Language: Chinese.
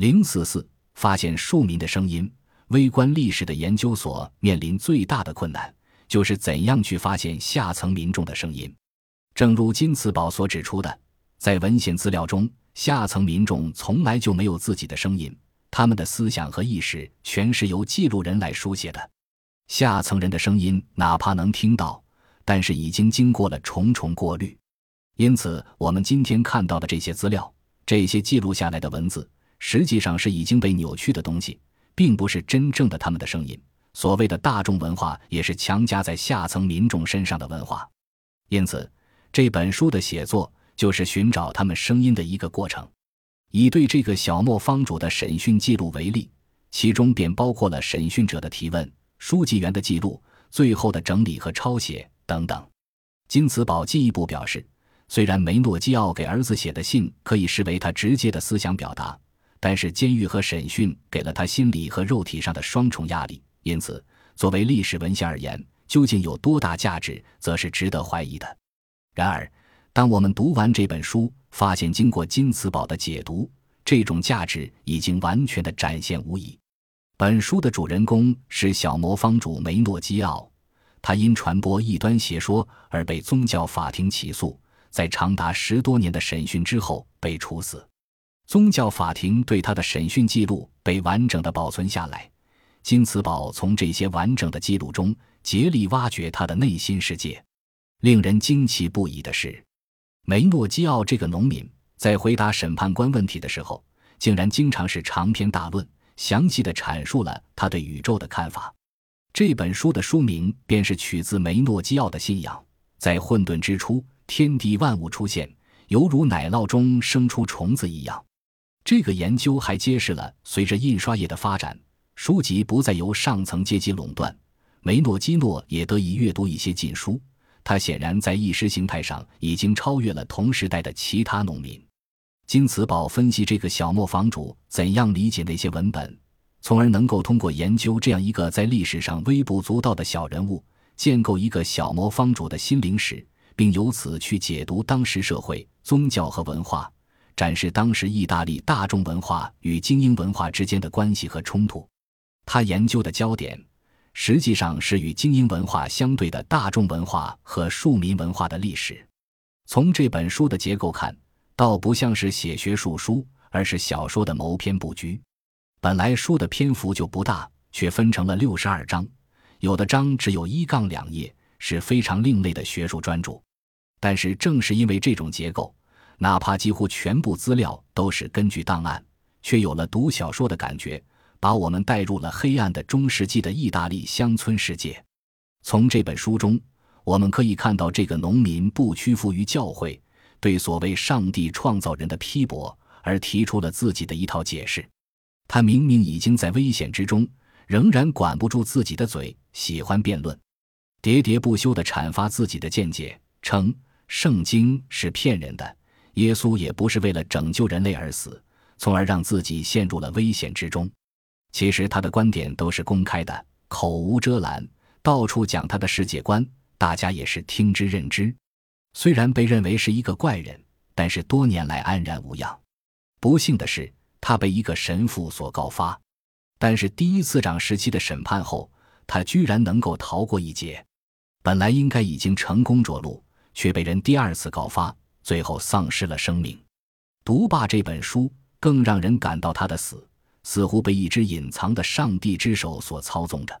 零四四发现庶民的声音。微观历史的研究所面临最大的困难，就是怎样去发现下层民众的声音。正如金茨堡所指出的，在文献资料中，下层民众从来就没有自己的声音，他们的思想和意识全是由记录人来书写的。下层人的声音哪怕能听到，但是已经经过了重重过滤。因此，我们今天看到的这些资料，这些记录下来的文字，实际上是已经被扭曲的东西。并不是真正的他们的声音。所谓的大众文化，也是强加在下层民众身上的文化。因此，这本书的写作就是寻找他们声音的一个过程。以对这个小磨坊主的审讯记录为例，其中便包括了审讯者的提问、书记员的记录、最后的整理和抄写等等。金茨堡进一步表示，虽然梅诺基奥给儿子写的信可以视为他直接的思想表达。但是监狱和审讯给了他心理和肉体上的双重压力，因此，作为历史文献而言，究竟有多大价值，则是值得怀疑的。然而，当我们读完这本书，发现经过金茨堡的解读，这种价值已经完全的展现无疑。本书的主人公是小魔方主梅诺基奥，他因传播异端邪说而被宗教法庭起诉，在长达十多年的审讯之后被处死。宗教法庭对他的审讯记录被完整的保存下来。金茨堡从这些完整的记录中竭力挖掘他的内心世界。令人惊奇不已的是，梅诺基奥这个农民在回答审判官问题的时候，竟然经常是长篇大论，详细的阐述了他对宇宙的看法。这本书的书名便是取自梅诺基奥的信仰：在混沌之初，天地万物出现，犹如奶酪中生出虫子一样。这个研究还揭示了，随着印刷业的发展，书籍不再由上层阶级垄断，梅诺基诺也得以阅读一些禁书。他显然在意识形态上已经超越了同时代的其他农民。金茨堡分析这个小磨坊主怎样理解那些文本，从而能够通过研究这样一个在历史上微不足道的小人物，建构一个小磨坊主的心灵史，并由此去解读当时社会、宗教和文化。展示当时意大利大众文化与精英文化之间的关系和冲突。他研究的焦点实际上是与精英文化相对的大众文化和庶民文化的历史。从这本书的结构看，倒不像是写学术书，而是小说的谋篇布局。本来书的篇幅就不大，却分成了六十二章，有的章只有一杠两页，是非常另类的学术专著。但是正是因为这种结构。哪怕几乎全部资料都是根据档案，却有了读小说的感觉，把我们带入了黑暗的中世纪的意大利乡村世界。从这本书中，我们可以看到这个农民不屈服于教会对所谓上帝创造人的批驳，而提出了自己的一套解释。他明明已经在危险之中，仍然管不住自己的嘴，喜欢辩论，喋喋不休地阐发自己的见解，称圣经是骗人的。耶稣也不是为了拯救人类而死，从而让自己陷入了危险之中。其实他的观点都是公开的，口无遮拦，到处讲他的世界观，大家也是听之任之。虽然被认为是一个怪人，但是多年来安然无恙。不幸的是，他被一个神父所告发，但是第一次长时期的审判后，他居然能够逃过一劫。本来应该已经成功着陆，却被人第二次告发。最后丧失了生命。读罢这本书，更让人感到他的死似乎被一只隐藏的上帝之手所操纵着。